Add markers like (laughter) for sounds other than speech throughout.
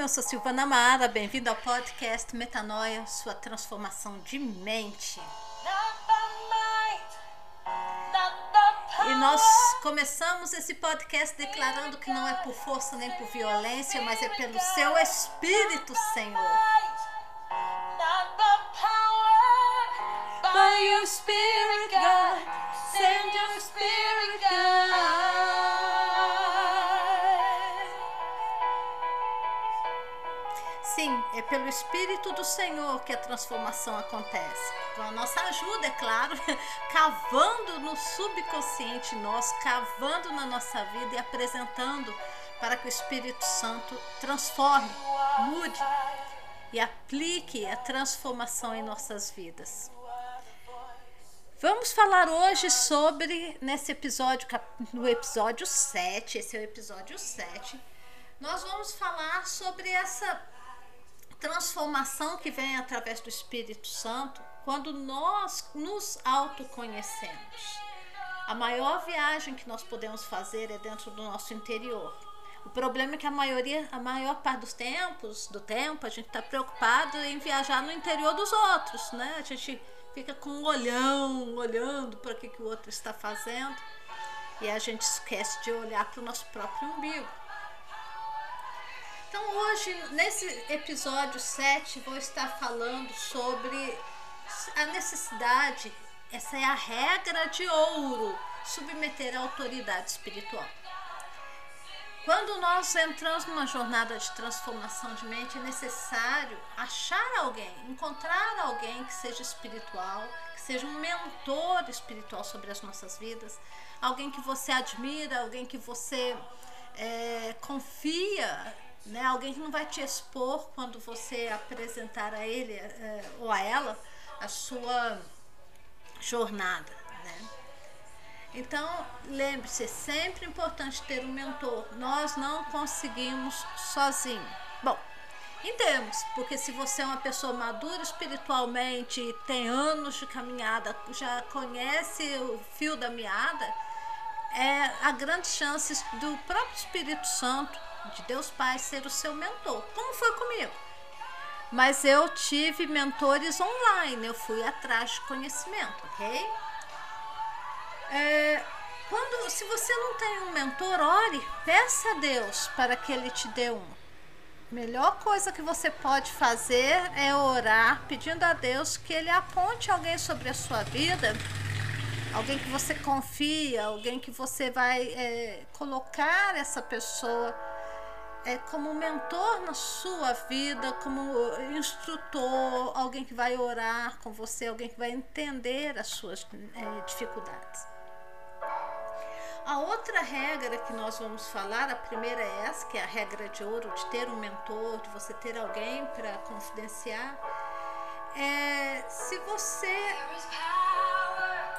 eu sou Silvana Mara, bem-vindo ao podcast Metanoia, sua transformação de mente. E nós começamos esse podcast declarando que não é por força nem por violência, mas é pelo seu Espírito, Senhor. By your Spirit, God, send your Spirit, God. Espírito do Senhor que a transformação acontece. Com a nossa ajuda, é claro, (laughs) cavando no subconsciente nosso, cavando na nossa vida e apresentando para que o Espírito Santo transforme, mude e aplique a transformação em nossas vidas. Vamos falar hoje sobre, nesse episódio, no episódio 7, esse é o episódio 7, nós vamos falar sobre essa transformação que vem através do Espírito Santo quando nós nos autoconhecemos. A maior viagem que nós podemos fazer é dentro do nosso interior. O problema é que a maioria, a maior parte dos tempos, do tempo, a gente está preocupado em viajar no interior dos outros, né? A gente fica com um olhão, olhando para o que, que o outro está fazendo e a gente esquece de olhar para o nosso próprio umbigo. Então, hoje, nesse episódio 7, vou estar falando sobre a necessidade, essa é a regra de ouro, submeter a autoridade espiritual. Quando nós entramos numa jornada de transformação de mente, é necessário achar alguém, encontrar alguém que seja espiritual, que seja um mentor espiritual sobre as nossas vidas, alguém que você admira, alguém que você é, confia né? Alguém que não vai te expor quando você apresentar a ele é, ou a ela a sua jornada, né? Então, lembre-se, é sempre importante ter um mentor. Nós não conseguimos sozinho. Bom, em termos, porque se você é uma pessoa madura espiritualmente, tem anos de caminhada, já conhece o fio da meada, é, há grandes chances do próprio Espírito Santo de Deus Pai ser o seu mentor, como foi comigo. Mas eu tive mentores online, eu fui atrás de conhecimento, ok? É, quando, se você não tem um mentor, ore, peça a Deus para que Ele te dê um. Melhor coisa que você pode fazer é orar pedindo a Deus que Ele aponte alguém sobre a sua vida, alguém que você confia, alguém que você vai é, colocar essa pessoa é, como mentor na sua vida, como instrutor, alguém que vai orar com você, alguém que vai entender as suas é, dificuldades. A outra regra que nós vamos falar, a primeira é essa, que é a regra de ouro, de ter um mentor, de você ter alguém para confidenciar. É, se você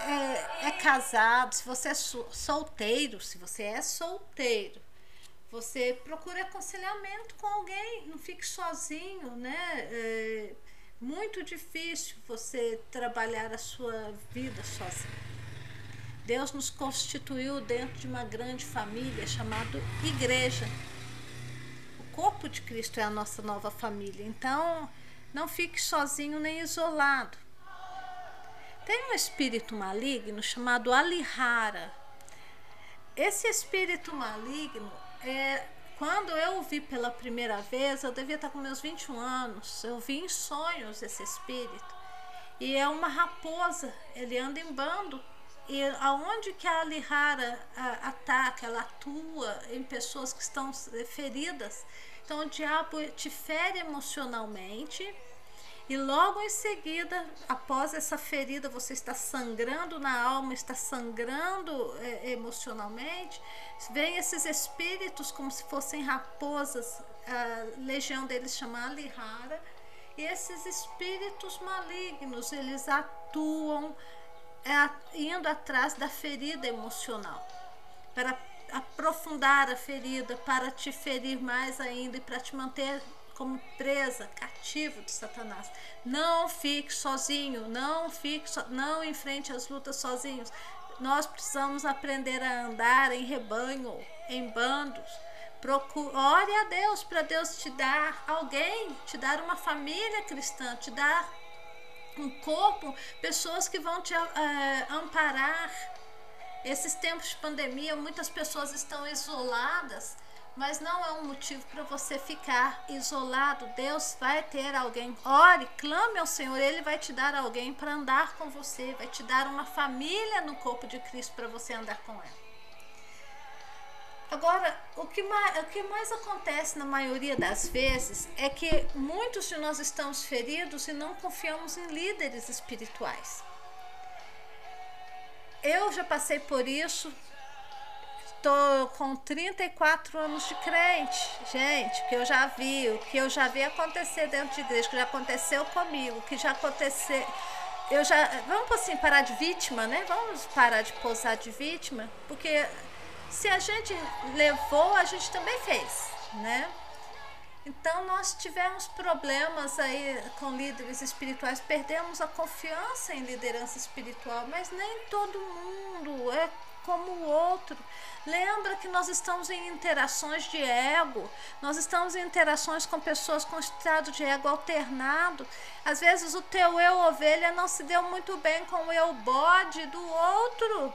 é, é casado, se você é solteiro, se você é solteiro, você procure aconselhamento com alguém, não fique sozinho, né? É muito difícil você trabalhar a sua vida sozinho. Deus nos constituiu dentro de uma grande família chamada igreja. O corpo de Cristo é a nossa nova família. Então, não fique sozinho nem isolado. Tem um espírito maligno chamado Alihara. Esse espírito maligno é, quando eu vi pela primeira vez, eu devia estar com meus 21 anos. Eu vi em sonhos esse espírito. E é uma raposa, ele anda em bando. E aonde que a Alihara ataca, ela atua em pessoas que estão feridas. Então o diabo te fere emocionalmente e logo em seguida, após essa ferida, você está sangrando na alma, está sangrando é, emocionalmente, vem esses espíritos como se fossem raposas, a legião deles chama Alihara, e esses espíritos malignos, eles atuam é, indo atrás da ferida emocional, para aprofundar a ferida, para te ferir mais ainda e para te manter como presa, cativo de Satanás. Não fique sozinho, não fique, so, não enfrente as lutas sozinhos. Nós precisamos aprender a andar em rebanho, em bandos, Procure, a Deus para Deus te dar alguém, te dar uma família cristã, te dar um corpo, pessoas que vão te uh, amparar. Esses tempos de pandemia, muitas pessoas estão isoladas mas não é um motivo para você ficar isolado. Deus vai ter alguém. Ore, clame ao Senhor, Ele vai te dar alguém para andar com você, vai te dar uma família no corpo de Cristo para você andar com ela. Agora, o que, mais, o que mais acontece na maioria das vezes é que muitos de nós estamos feridos e não confiamos em líderes espirituais. Eu já passei por isso, tô com 34 anos de crente, gente, que eu já vi, o que eu já vi acontecer dentro de igreja, que já aconteceu comigo, que já aconteceu. Eu já. Vamos assim, parar de vítima, né? Vamos parar de posar de vítima, porque se a gente levou, a gente também fez, né? Então nós tivemos problemas aí com líderes espirituais, perdemos a confiança em liderança espiritual, mas nem todo mundo é como o outro. Lembra que nós estamos em interações de ego, nós estamos em interações com pessoas com estado de ego alternado. Às vezes o teu eu ovelha não se deu muito bem com o eu bode do outro.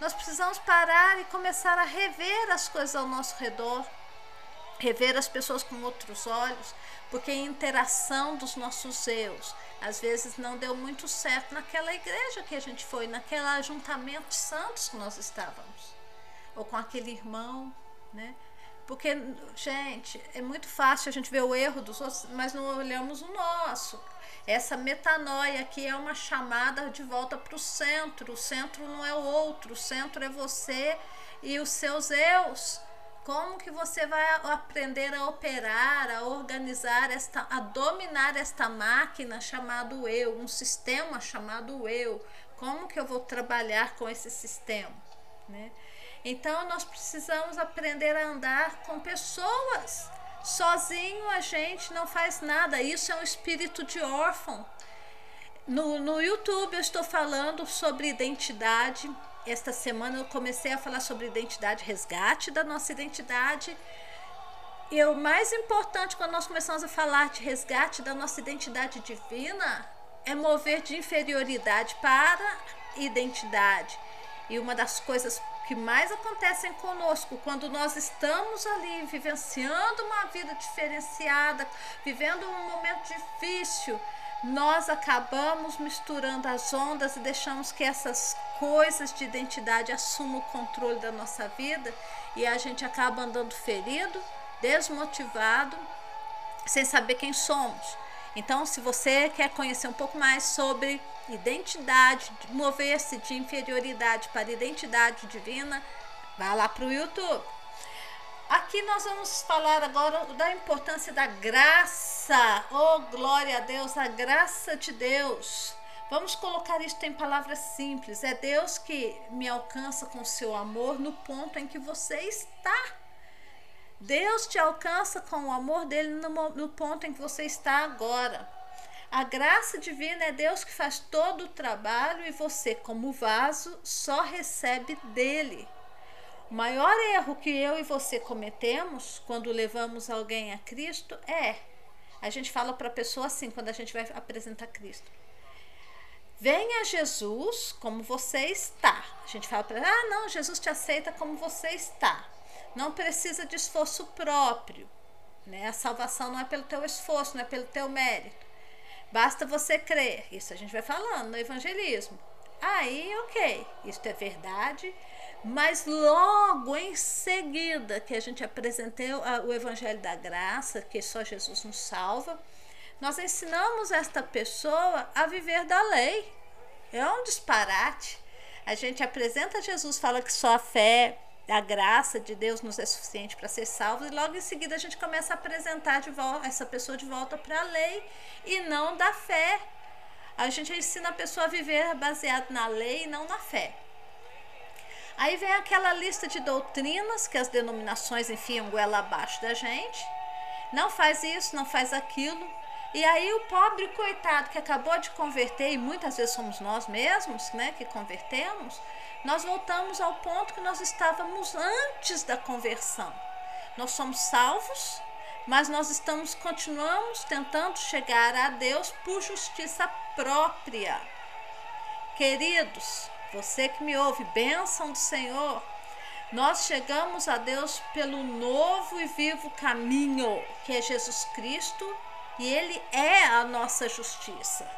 Nós precisamos parar e começar a rever as coisas ao nosso redor, rever as pessoas com outros olhos, porque a interação dos nossos eus às vezes não deu muito certo naquela igreja que a gente foi, naquele ajuntamento de santos que nós estávamos ou com aquele irmão, né? Porque, gente, é muito fácil a gente ver o erro dos outros, mas não olhamos o nosso. Essa metanoia aqui é uma chamada de volta para o centro. O centro não é o outro, o centro é você e os seus eus. Como que você vai aprender a operar, a organizar esta, a dominar esta máquina chamado eu, um sistema chamado eu? Como que eu vou trabalhar com esse sistema, né? Então nós precisamos aprender a andar com pessoas. Sozinho a gente não faz nada. Isso é um espírito de órfão. No, no YouTube eu estou falando sobre identidade. Esta semana eu comecei a falar sobre identidade, resgate da nossa identidade. E o mais importante quando nós começamos a falar de resgate da nossa identidade divina é mover de inferioridade para identidade. E uma das coisas que mais acontecem conosco quando nós estamos ali vivenciando uma vida diferenciada, vivendo um momento difícil, nós acabamos misturando as ondas e deixamos que essas coisas de identidade assumam o controle da nossa vida e a gente acaba andando ferido, desmotivado, sem saber quem somos. Então, se você quer conhecer um pouco mais sobre identidade, mover-se de inferioridade para identidade divina, vá lá para o YouTube. Aqui nós vamos falar agora da importância da graça. Oh, glória a Deus, a graça de Deus. Vamos colocar isto em palavras simples. É Deus que me alcança com seu amor no ponto em que você está. Deus te alcança com o amor dele no, no ponto em que você está agora. A graça divina é Deus que faz todo o trabalho e você, como vaso, só recebe dele. O maior erro que eu e você cometemos quando levamos alguém a Cristo é a gente fala para a pessoa assim quando a gente vai apresentar Cristo. Venha Jesus como você está. A gente fala para ah, não, Jesus te aceita como você está. Não precisa de esforço próprio. Né? A salvação não é pelo teu esforço, não é pelo teu mérito. Basta você crer. Isso a gente vai falando no evangelismo. Aí, ok, isso é verdade. Mas logo em seguida que a gente apresentou o Evangelho da Graça, que só Jesus nos salva, nós ensinamos esta pessoa a viver da lei. É um disparate. A gente apresenta Jesus, fala que só a fé a graça de Deus nos é suficiente para ser salvos, e logo em seguida a gente começa a apresentar volta, essa pessoa de volta para a lei e não da fé. A gente ensina a pessoa a viver baseado na lei e não na fé. Aí vem aquela lista de doutrinas que as denominações enfiam goela abaixo da gente. Não faz isso, não faz aquilo. E aí o pobre coitado que acabou de converter, e muitas vezes somos nós mesmos né, que convertemos, nós voltamos ao ponto que nós estávamos antes da conversão. nós somos salvos, mas nós estamos continuamos tentando chegar a Deus por justiça própria. Queridos, você que me ouve, bênção do Senhor. Nós chegamos a Deus pelo novo e vivo caminho, que é Jesus Cristo, e Ele é a nossa justiça.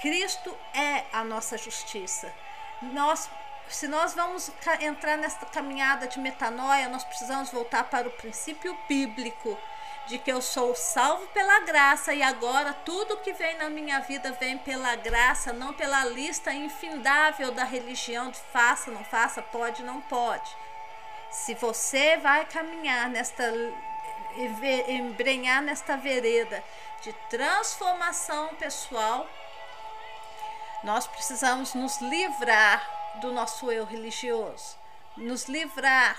Cristo é a nossa justiça. Nós, se nós vamos entrar nessa caminhada de metanoia, nós precisamos voltar para o princípio bíblico de que eu sou salvo pela graça e agora tudo que vem na minha vida vem pela graça, não pela lista infindável da religião de faça, não faça, pode, não pode. Se você vai caminhar nesta embrenhar nesta vereda de transformação pessoal, nós precisamos nos livrar do nosso eu religioso, nos livrar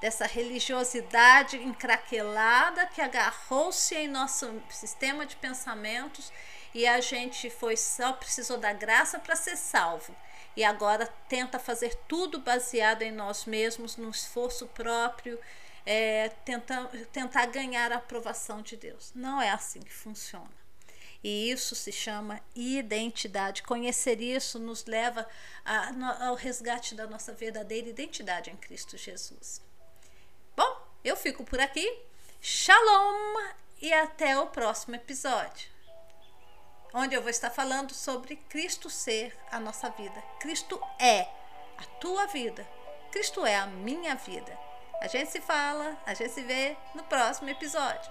dessa religiosidade encraquelada que agarrou-se em nosso sistema de pensamentos e a gente foi só precisou da graça para ser salvo e agora tenta fazer tudo baseado em nós mesmos, no esforço próprio, é, tentar, tentar ganhar a aprovação de Deus. Não é assim que funciona. E isso se chama identidade. Conhecer isso nos leva a, ao resgate da nossa verdadeira identidade em Cristo Jesus. Eu fico por aqui. Shalom e até o próximo episódio. Onde eu vou estar falando sobre Cristo ser a nossa vida. Cristo é a tua vida. Cristo é a minha vida. A gente se fala, a gente se vê no próximo episódio.